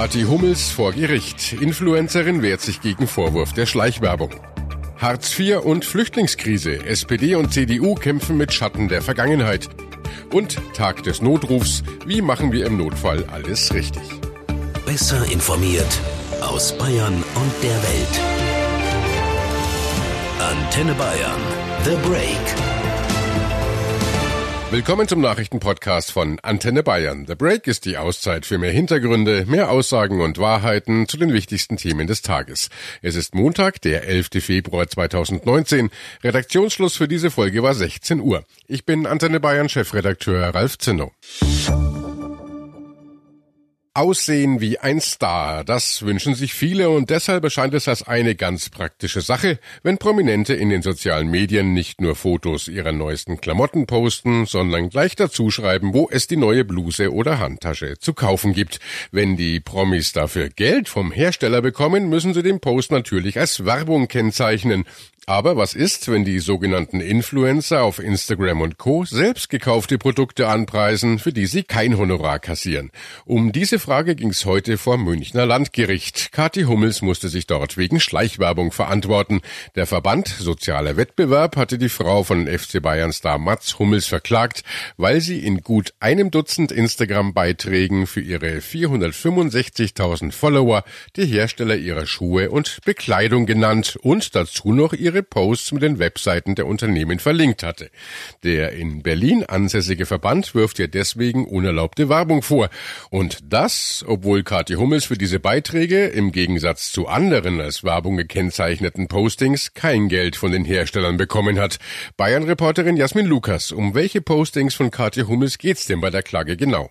Kati Hummels vor Gericht. Influencerin wehrt sich gegen Vorwurf der Schleichwerbung. Hartz IV und Flüchtlingskrise. SPD und CDU kämpfen mit Schatten der Vergangenheit. Und Tag des Notrufs. Wie machen wir im Notfall alles richtig? Besser informiert aus Bayern und der Welt. Antenne Bayern. The Break. Willkommen zum Nachrichtenpodcast von Antenne Bayern. The Break ist die Auszeit für mehr Hintergründe, mehr Aussagen und Wahrheiten zu den wichtigsten Themen des Tages. Es ist Montag, der 11. Februar 2019. Redaktionsschluss für diese Folge war 16 Uhr. Ich bin Antenne Bayern Chefredakteur Ralf Zinno. Aussehen wie ein Star, das wünschen sich viele und deshalb erscheint es als eine ganz praktische Sache, wenn Prominente in den sozialen Medien nicht nur Fotos ihrer neuesten Klamotten posten, sondern gleich dazu schreiben, wo es die neue Bluse oder Handtasche zu kaufen gibt. Wenn die Promis dafür Geld vom Hersteller bekommen, müssen sie den Post natürlich als Werbung kennzeichnen. Aber was ist, wenn die sogenannten Influencer auf Instagram und Co. selbst gekaufte Produkte anpreisen, für die sie kein Honorar kassieren? Um diese Frage ging es heute vor Münchner Landgericht. Kathi Hummels musste sich dort wegen Schleichwerbung verantworten. Der Verband Sozialer Wettbewerb hatte die Frau von FC Bayern Star Mats Hummels verklagt, weil sie in gut einem Dutzend Instagram-Beiträgen für ihre 465.000 Follower die Hersteller ihrer Schuhe und Bekleidung genannt und dazu noch ihre ihre Posts mit den Webseiten der Unternehmen verlinkt hatte. Der in Berlin ansässige Verband wirft ihr deswegen unerlaubte Werbung vor. Und das, obwohl Kathi Hummels für diese Beiträge im Gegensatz zu anderen als Werbung gekennzeichneten Postings kein Geld von den Herstellern bekommen hat. Bayern-Reporterin Jasmin Lukas, um welche Postings von Kathi Hummels geht's denn bei der Klage genau?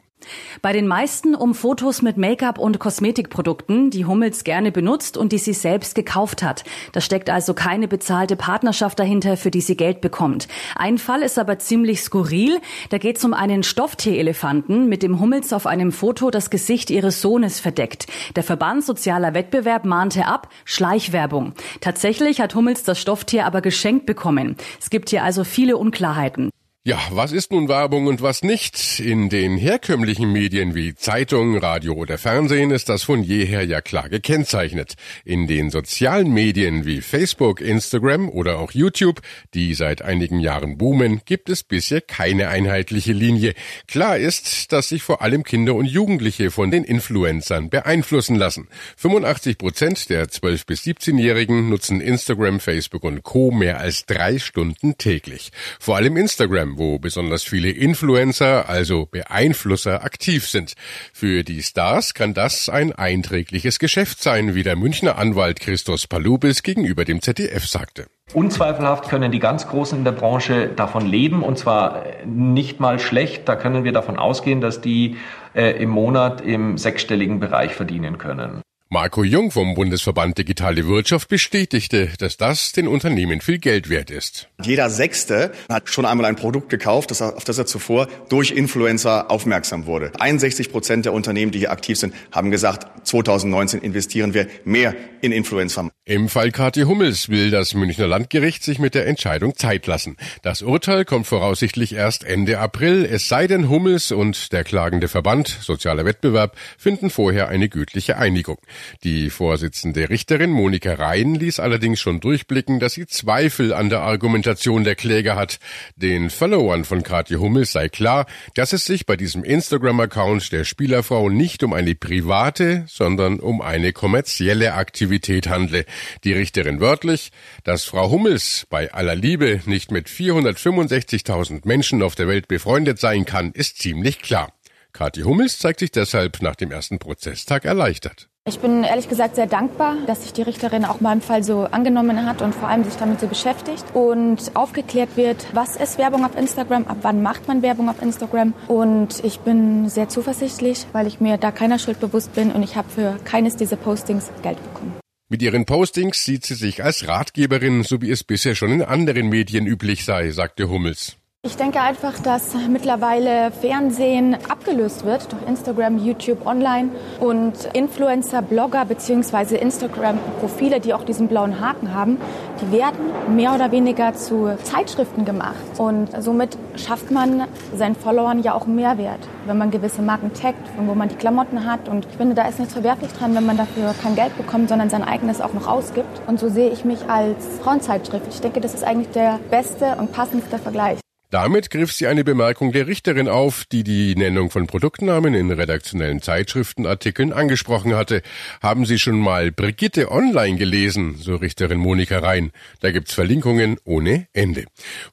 Bei den meisten um Fotos mit Make-up und Kosmetikprodukten, die Hummels gerne benutzt und die sie selbst gekauft hat. Da steckt also keine bezahlte Partnerschaft dahinter, für die sie Geld bekommt. Ein Fall ist aber ziemlich skurril. Da geht es um einen Stofftierelefanten, mit dem Hummels auf einem Foto das Gesicht ihres Sohnes verdeckt. Der Verband Sozialer Wettbewerb mahnte ab, Schleichwerbung. Tatsächlich hat Hummels das Stofftier aber geschenkt bekommen. Es gibt hier also viele Unklarheiten. Ja, was ist nun Werbung und was nicht? In den herkömmlichen Medien wie Zeitung, Radio oder Fernsehen ist das von jeher ja klar gekennzeichnet. In den sozialen Medien wie Facebook, Instagram oder auch YouTube, die seit einigen Jahren boomen, gibt es bisher keine einheitliche Linie. Klar ist, dass sich vor allem Kinder und Jugendliche von den Influencern beeinflussen lassen. 85 Prozent der 12- bis 17-Jährigen nutzen Instagram, Facebook und Co. mehr als drei Stunden täglich. Vor allem Instagram wo besonders viele Influencer, also Beeinflusser, aktiv sind. Für die Stars kann das ein einträgliches Geschäft sein, wie der Münchner Anwalt Christos Palubis gegenüber dem ZDF sagte. Unzweifelhaft können die ganz Großen in der Branche davon leben und zwar nicht mal schlecht. Da können wir davon ausgehen, dass die äh, im Monat im sechsstelligen Bereich verdienen können. Marco Jung vom Bundesverband Digitale Wirtschaft bestätigte, dass das den Unternehmen viel Geld wert ist. Jeder Sechste hat schon einmal ein Produkt gekauft, auf das er zuvor durch Influencer aufmerksam wurde. 61 Prozent der Unternehmen, die hier aktiv sind, haben gesagt, 2019 investieren wir mehr in Influencer. Im Fall Kathi Hummels will das Münchner Landgericht sich mit der Entscheidung Zeit lassen. Das Urteil kommt voraussichtlich erst Ende April, es sei denn Hummels und der klagende Verband Sozialer Wettbewerb finden vorher eine gütliche Einigung. Die Vorsitzende Richterin Monika Rhein ließ allerdings schon durchblicken, dass sie Zweifel an der Argumentation der Kläger hat. Den Followern von Kathi Hummels sei klar, dass es sich bei diesem Instagram-Account der Spielerfrau nicht um eine private, sondern um eine kommerzielle Aktivität handle. Die Richterin wörtlich, dass Frau Hummels bei aller Liebe nicht mit 465.000 Menschen auf der Welt befreundet sein kann, ist ziemlich klar. Kathi Hummels zeigt sich deshalb nach dem ersten Prozesstag erleichtert. Ich bin ehrlich gesagt sehr dankbar, dass sich die Richterin auch meinem Fall so angenommen hat und vor allem sich damit so beschäftigt und aufgeklärt wird, was ist Werbung auf Instagram, ab wann macht man Werbung auf Instagram. Und ich bin sehr zuversichtlich, weil ich mir da keiner Schuld bewusst bin und ich habe für keines dieser Postings Geld bekommen. Mit ihren Postings sieht sie sich als Ratgeberin, so wie es bisher schon in anderen Medien üblich sei, sagte Hummels. Ich denke einfach, dass mittlerweile Fernsehen abgelöst wird durch Instagram, YouTube, Online und Influencer, Blogger bzw. Instagram-Profile, die auch diesen blauen Haken haben, die werden mehr oder weniger zu Zeitschriften gemacht. Und somit schafft man seinen Followern ja auch Mehrwert, wenn man gewisse Marken taggt, von wo man die Klamotten hat. Und ich finde, da ist nichts verwerflich dran, wenn man dafür kein Geld bekommt, sondern sein eigenes auch noch ausgibt. Und so sehe ich mich als Frauenzeitschrift. Ich denke, das ist eigentlich der beste und passendste Vergleich. Damit griff sie eine Bemerkung der Richterin auf, die die Nennung von Produktnamen in redaktionellen Zeitschriftenartikeln angesprochen hatte. Haben Sie schon mal Brigitte online gelesen, so Richterin Monika Rhein. Da gibt's Verlinkungen ohne Ende.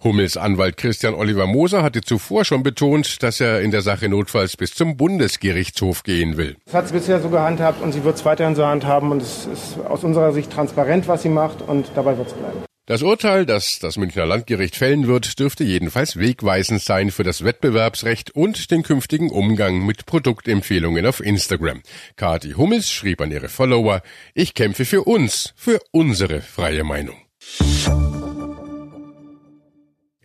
Hummels Anwalt Christian Oliver Moser hatte zuvor schon betont, dass er in der Sache notfalls bis zum Bundesgerichtshof gehen will. Das hat sie bisher so gehandhabt und sie wird es weiterhin so handhaben und es ist aus unserer Sicht transparent, was sie macht und dabei wird es bleiben. Das Urteil, das das Münchner Landgericht fällen wird, dürfte jedenfalls wegweisend sein für das Wettbewerbsrecht und den künftigen Umgang mit Produktempfehlungen auf Instagram. Kati Hummels schrieb an ihre Follower, ich kämpfe für uns, für unsere freie Meinung.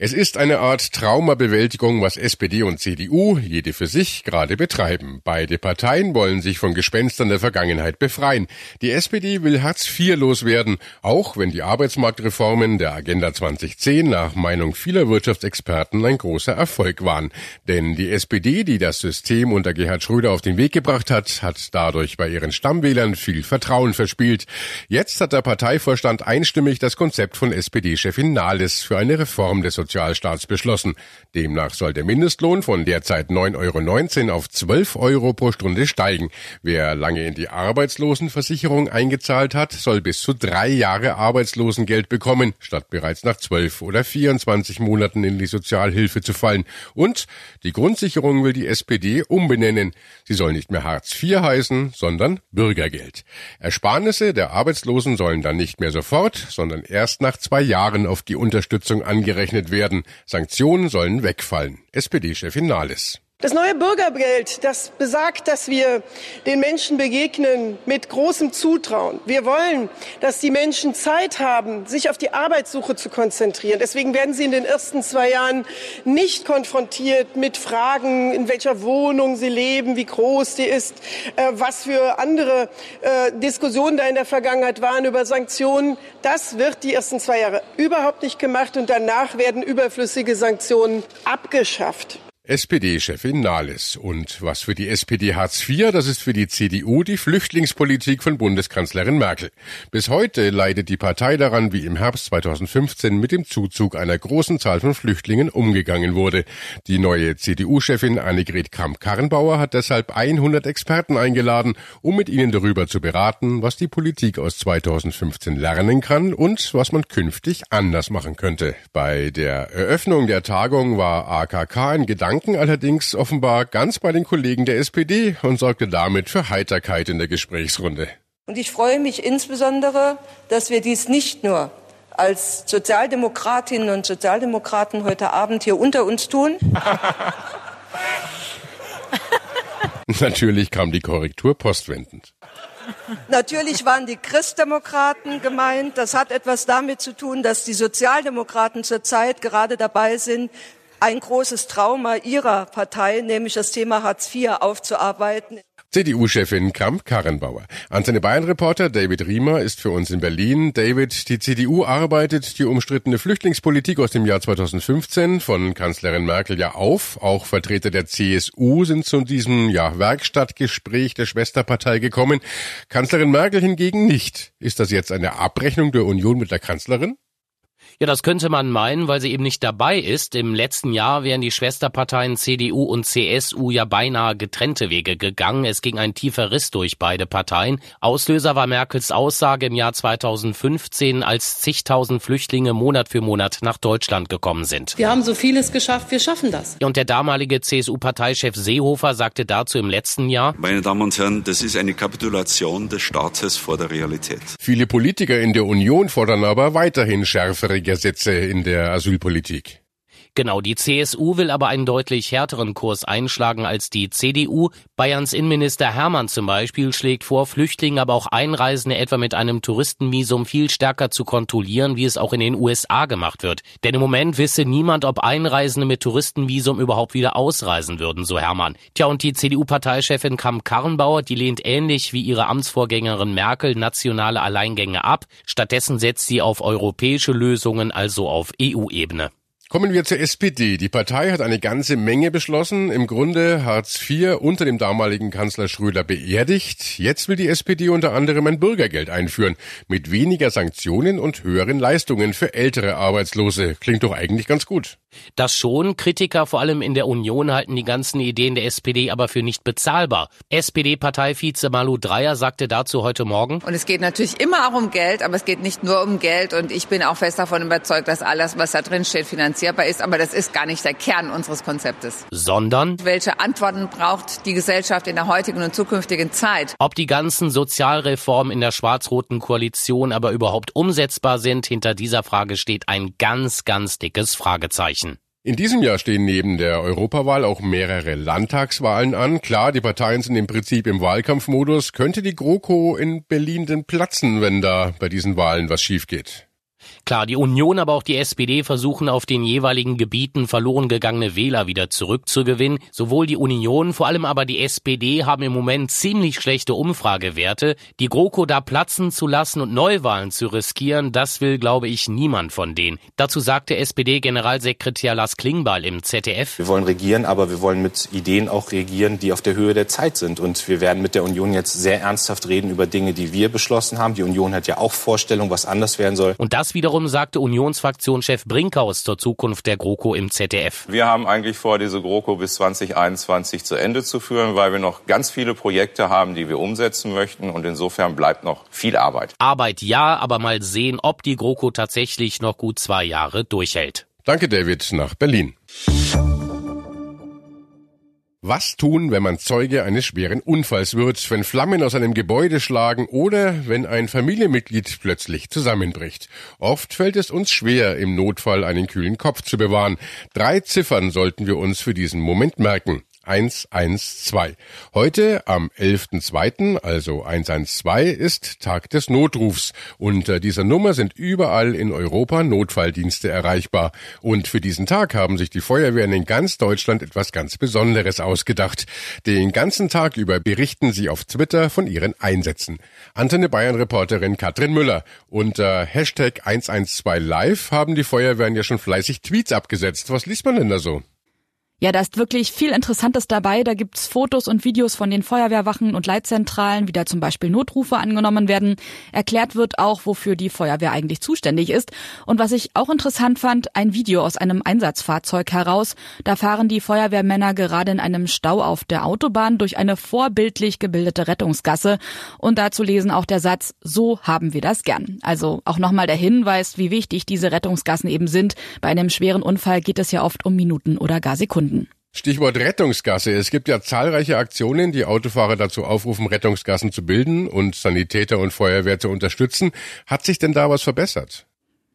Es ist eine Art Traumabewältigung, was SPD und CDU, jede für sich, gerade betreiben. Beide Parteien wollen sich von Gespenstern der Vergangenheit befreien. Die SPD will Hartz IV loswerden, auch wenn die Arbeitsmarktreformen der Agenda 2010 nach Meinung vieler Wirtschaftsexperten ein großer Erfolg waren. Denn die SPD, die das System unter Gerhard Schröder auf den Weg gebracht hat, hat dadurch bei ihren Stammwählern viel Vertrauen verspielt. Jetzt hat der Parteivorstand einstimmig das Konzept von SPD-Chefin Nahles für eine Reform des Sozialstaats beschlossen. Demnach soll der Mindestlohn von derzeit 9,19 Euro auf 12 Euro pro Stunde steigen. Wer lange in die Arbeitslosenversicherung eingezahlt hat, soll bis zu drei Jahre Arbeitslosengeld bekommen, statt bereits nach 12 oder 24 Monaten in die Sozialhilfe zu fallen. Und die Grundsicherung will die SPD umbenennen. Sie soll nicht mehr Hartz IV heißen, sondern Bürgergeld. Ersparnisse der Arbeitslosen sollen dann nicht mehr sofort, sondern erst nach zwei Jahren auf die Unterstützung angerechnet werden werden. Sanktionen sollen wegfallen. SPD-Chefin Nahles. Das neue Bürgergeld, das besagt, dass wir den Menschen begegnen mit großem Zutrauen. Wir wollen, dass die Menschen Zeit haben, sich auf die Arbeitssuche zu konzentrieren. Deswegen werden sie in den ersten zwei Jahren nicht konfrontiert mit Fragen, in welcher Wohnung sie leben, wie groß die ist, äh, was für andere äh, Diskussionen da in der Vergangenheit waren über Sanktionen. Das wird die ersten zwei Jahre überhaupt nicht gemacht und danach werden überflüssige Sanktionen abgeschafft. SPD-Chefin Nahles. Und was für die SPD Hartz IV, das ist für die CDU die Flüchtlingspolitik von Bundeskanzlerin Merkel. Bis heute leidet die Partei daran, wie im Herbst 2015 mit dem Zuzug einer großen Zahl von Flüchtlingen umgegangen wurde. Die neue CDU-Chefin Annegret Kramp-Karrenbauer hat deshalb 100 Experten eingeladen, um mit ihnen darüber zu beraten, was die Politik aus 2015 lernen kann und was man künftig anders machen könnte. Bei der Eröffnung der Tagung war AKK ein Gedanke Gedanken allerdings offenbar ganz bei den Kollegen der SPD und sorgte damit für Heiterkeit in der Gesprächsrunde. Und ich freue mich insbesondere, dass wir dies nicht nur als Sozialdemokratinnen und Sozialdemokraten heute Abend hier unter uns tun. Natürlich kam die Korrektur postwendend. Natürlich waren die Christdemokraten gemeint. Das hat etwas damit zu tun, dass die Sozialdemokraten zurzeit gerade dabei sind, ein großes Trauma ihrer Partei, nämlich das Thema Hartz IV, aufzuarbeiten. CDU-Chefin Kramp-Karrenbauer. Antenne Bayern-Reporter David Riemer ist für uns in Berlin. David, die CDU arbeitet die umstrittene Flüchtlingspolitik aus dem Jahr 2015 von Kanzlerin Merkel ja auf. Auch Vertreter der CSU sind zu diesem ja, Werkstattgespräch der Schwesterpartei gekommen. Kanzlerin Merkel hingegen nicht. Ist das jetzt eine Abrechnung der Union mit der Kanzlerin? Ja, das könnte man meinen, weil sie eben nicht dabei ist. Im letzten Jahr wären die Schwesterparteien CDU und CSU ja beinahe getrennte Wege gegangen. Es ging ein tiefer Riss durch beide Parteien. Auslöser war Merkels Aussage im Jahr 2015, als zigtausend Flüchtlinge Monat für Monat nach Deutschland gekommen sind. Wir haben so vieles geschafft, wir schaffen das. Und der damalige CSU-Parteichef Seehofer sagte dazu im letzten Jahr, Meine Damen und Herren, das ist eine Kapitulation des Staates vor der Realität. Viele Politiker in der Union fordern aber weiterhin schärfere Gesetze in der Asylpolitik. Genau, die CSU will aber einen deutlich härteren Kurs einschlagen als die CDU. Bayerns Innenminister Hermann zum Beispiel schlägt vor, Flüchtlinge, aber auch Einreisende etwa mit einem Touristenvisum viel stärker zu kontrollieren, wie es auch in den USA gemacht wird. Denn im Moment wisse niemand, ob Einreisende mit Touristenvisum überhaupt wieder ausreisen würden, so Hermann. Tja, und die CDU-Parteichefin Kamm-Karrenbauer, die lehnt ähnlich wie ihre Amtsvorgängerin Merkel nationale Alleingänge ab. Stattdessen setzt sie auf europäische Lösungen, also auf EU-Ebene. Kommen wir zur SPD. Die Partei hat eine ganze Menge beschlossen. Im Grunde Hartz IV unter dem damaligen Kanzler Schröder beerdigt. Jetzt will die SPD unter anderem ein Bürgergeld einführen. Mit weniger Sanktionen und höheren Leistungen für ältere Arbeitslose. Klingt doch eigentlich ganz gut. Das schon. Kritiker vor allem in der Union halten die ganzen Ideen der SPD aber für nicht bezahlbar. SPD-Parteivize Malu Dreyer sagte dazu heute Morgen. Und es geht natürlich immer auch um Geld, aber es geht nicht nur um Geld. Und ich bin auch fest davon überzeugt, dass alles, was da drin steht, finanzierbar ist. Aber das ist gar nicht der Kern unseres Konzeptes. Sondern? Welche Antworten braucht die Gesellschaft in der heutigen und zukünftigen Zeit? Ob die ganzen Sozialreformen in der schwarz-roten Koalition aber überhaupt umsetzbar sind, hinter dieser Frage steht ein ganz, ganz dickes Fragezeichen. In diesem Jahr stehen neben der Europawahl auch mehrere Landtagswahlen an. Klar, die Parteien sind im Prinzip im Wahlkampfmodus. Könnte die GroKo in Berlin denn platzen, wenn da bei diesen Wahlen was schief geht? Klar, die Union, aber auch die SPD versuchen auf den jeweiligen Gebieten verloren gegangene Wähler wieder zurückzugewinnen. Sowohl die Union, vor allem aber die SPD haben im Moment ziemlich schlechte Umfragewerte. Die GroKo da platzen zu lassen und Neuwahlen zu riskieren, das will, glaube ich, niemand von denen. Dazu sagte SPD-Generalsekretär Lars Klingbeil im ZDF. Wir wollen regieren, aber wir wollen mit Ideen auch regieren, die auf der Höhe der Zeit sind. Und wir werden mit der Union jetzt sehr ernsthaft reden über Dinge, die wir beschlossen haben. Die Union hat ja auch Vorstellungen, was anders werden soll. Und das wiederum sagte Unionsfraktionschef Brinkhaus zur Zukunft der GroKo im ZDF. Wir haben eigentlich vor, diese GroKo bis 2021 zu Ende zu führen, weil wir noch ganz viele Projekte haben, die wir umsetzen möchten. Und insofern bleibt noch viel Arbeit. Arbeit ja, aber mal sehen, ob die GroKo tatsächlich noch gut zwei Jahre durchhält. Danke, David, nach Berlin. Was tun, wenn man Zeuge eines schweren Unfalls wird, wenn Flammen aus einem Gebäude schlagen oder wenn ein Familienmitglied plötzlich zusammenbricht? Oft fällt es uns schwer, im Notfall einen kühlen Kopf zu bewahren. Drei Ziffern sollten wir uns für diesen Moment merken. 112. Heute am 11.2., also 112, ist Tag des Notrufs. Unter dieser Nummer sind überall in Europa Notfalldienste erreichbar. Und für diesen Tag haben sich die Feuerwehren in ganz Deutschland etwas ganz Besonderes ausgedacht. Den ganzen Tag über berichten sie auf Twitter von ihren Einsätzen. Antenne Bayern Reporterin Katrin Müller. Unter Hashtag 112 Live haben die Feuerwehren ja schon fleißig Tweets abgesetzt. Was liest man denn da so? Ja, da ist wirklich viel Interessantes dabei. Da gibt's Fotos und Videos von den Feuerwehrwachen und Leitzentralen, wie da zum Beispiel Notrufe angenommen werden. Erklärt wird auch, wofür die Feuerwehr eigentlich zuständig ist. Und was ich auch interessant fand, ein Video aus einem Einsatzfahrzeug heraus. Da fahren die Feuerwehrmänner gerade in einem Stau auf der Autobahn durch eine vorbildlich gebildete Rettungsgasse. Und dazu lesen auch der Satz, so haben wir das gern. Also auch nochmal der Hinweis, wie wichtig diese Rettungsgassen eben sind. Bei einem schweren Unfall geht es ja oft um Minuten oder gar Sekunden. Stichwort Rettungsgasse. Es gibt ja zahlreiche Aktionen, die Autofahrer dazu aufrufen, Rettungsgassen zu bilden und Sanitäter und Feuerwehr zu unterstützen. Hat sich denn da was verbessert?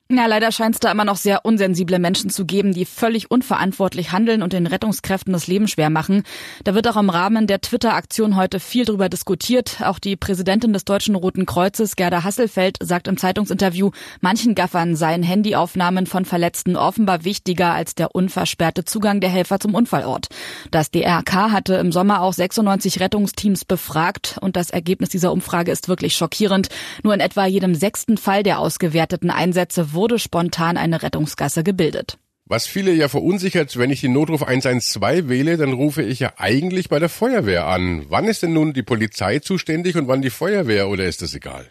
Ja, leider scheint es da immer noch sehr unsensible Menschen zu geben, die völlig unverantwortlich handeln und den Rettungskräften das Leben schwer machen. Da wird auch im Rahmen der Twitter-Aktion heute viel drüber diskutiert. Auch die Präsidentin des Deutschen Roten Kreuzes, Gerda Hasselfeld, sagt im Zeitungsinterview, manchen Gaffern seien Handyaufnahmen von Verletzten offenbar wichtiger als der unversperrte Zugang der Helfer zum Unfallort. Das DRK hatte im Sommer auch 96 Rettungsteams befragt und das Ergebnis dieser Umfrage ist wirklich schockierend. Nur in etwa jedem sechsten Fall der ausgewerteten Einsätze wurde spontan eine Rettungsgasse gebildet. Was viele ja verunsichert, wenn ich den Notruf 112 wähle, dann rufe ich ja eigentlich bei der Feuerwehr an. Wann ist denn nun die Polizei zuständig und wann die Feuerwehr oder ist das egal?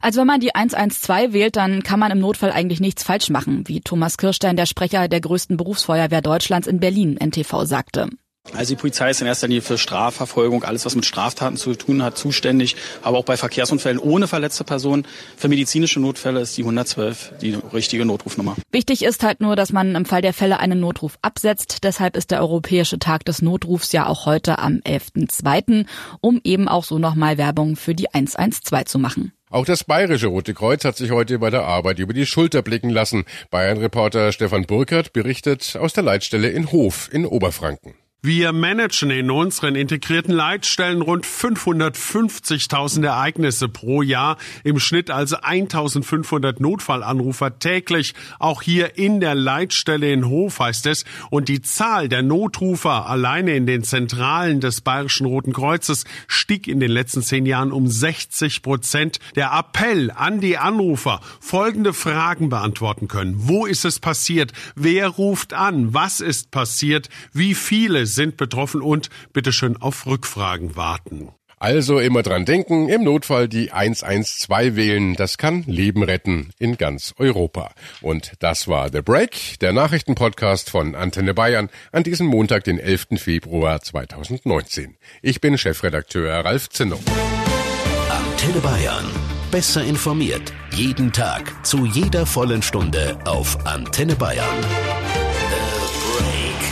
Also wenn man die 112 wählt, dann kann man im Notfall eigentlich nichts falsch machen, wie Thomas Kirstein, der Sprecher der größten Berufsfeuerwehr Deutschlands in Berlin, NTV sagte. Also die Polizei ist in erster Linie für Strafverfolgung, alles was mit Straftaten zu tun hat, zuständig. Aber auch bei Verkehrsunfällen ohne verletzte Person. Für medizinische Notfälle ist die 112 die richtige Notrufnummer. Wichtig ist halt nur, dass man im Fall der Fälle einen Notruf absetzt. Deshalb ist der Europäische Tag des Notrufs ja auch heute am 11.2., um eben auch so nochmal Werbung für die 112 zu machen. Auch das Bayerische Rote Kreuz hat sich heute bei der Arbeit über die Schulter blicken lassen. Bayern-Reporter Stefan Burkert berichtet aus der Leitstelle in Hof in Oberfranken. Wir managen in unseren integrierten Leitstellen rund 550.000 Ereignisse pro Jahr, im Schnitt also 1500 Notfallanrufer täglich. Auch hier in der Leitstelle in Hof heißt es. Und die Zahl der Notrufer alleine in den Zentralen des Bayerischen Roten Kreuzes stieg in den letzten zehn Jahren um 60 Prozent. Der Appell an die Anrufer, folgende Fragen beantworten können. Wo ist es passiert? Wer ruft an? Was ist passiert? Wie viele sind betroffen und bitteschön auf Rückfragen warten. Also immer dran denken, im Notfall die 112 wählen, das kann Leben retten in ganz Europa. Und das war The Break, der Nachrichtenpodcast von Antenne Bayern an diesem Montag, den 11. Februar 2019. Ich bin Chefredakteur Ralf Zinno. Antenne Bayern. Besser informiert. Jeden Tag. Zu jeder vollen Stunde auf Antenne Bayern.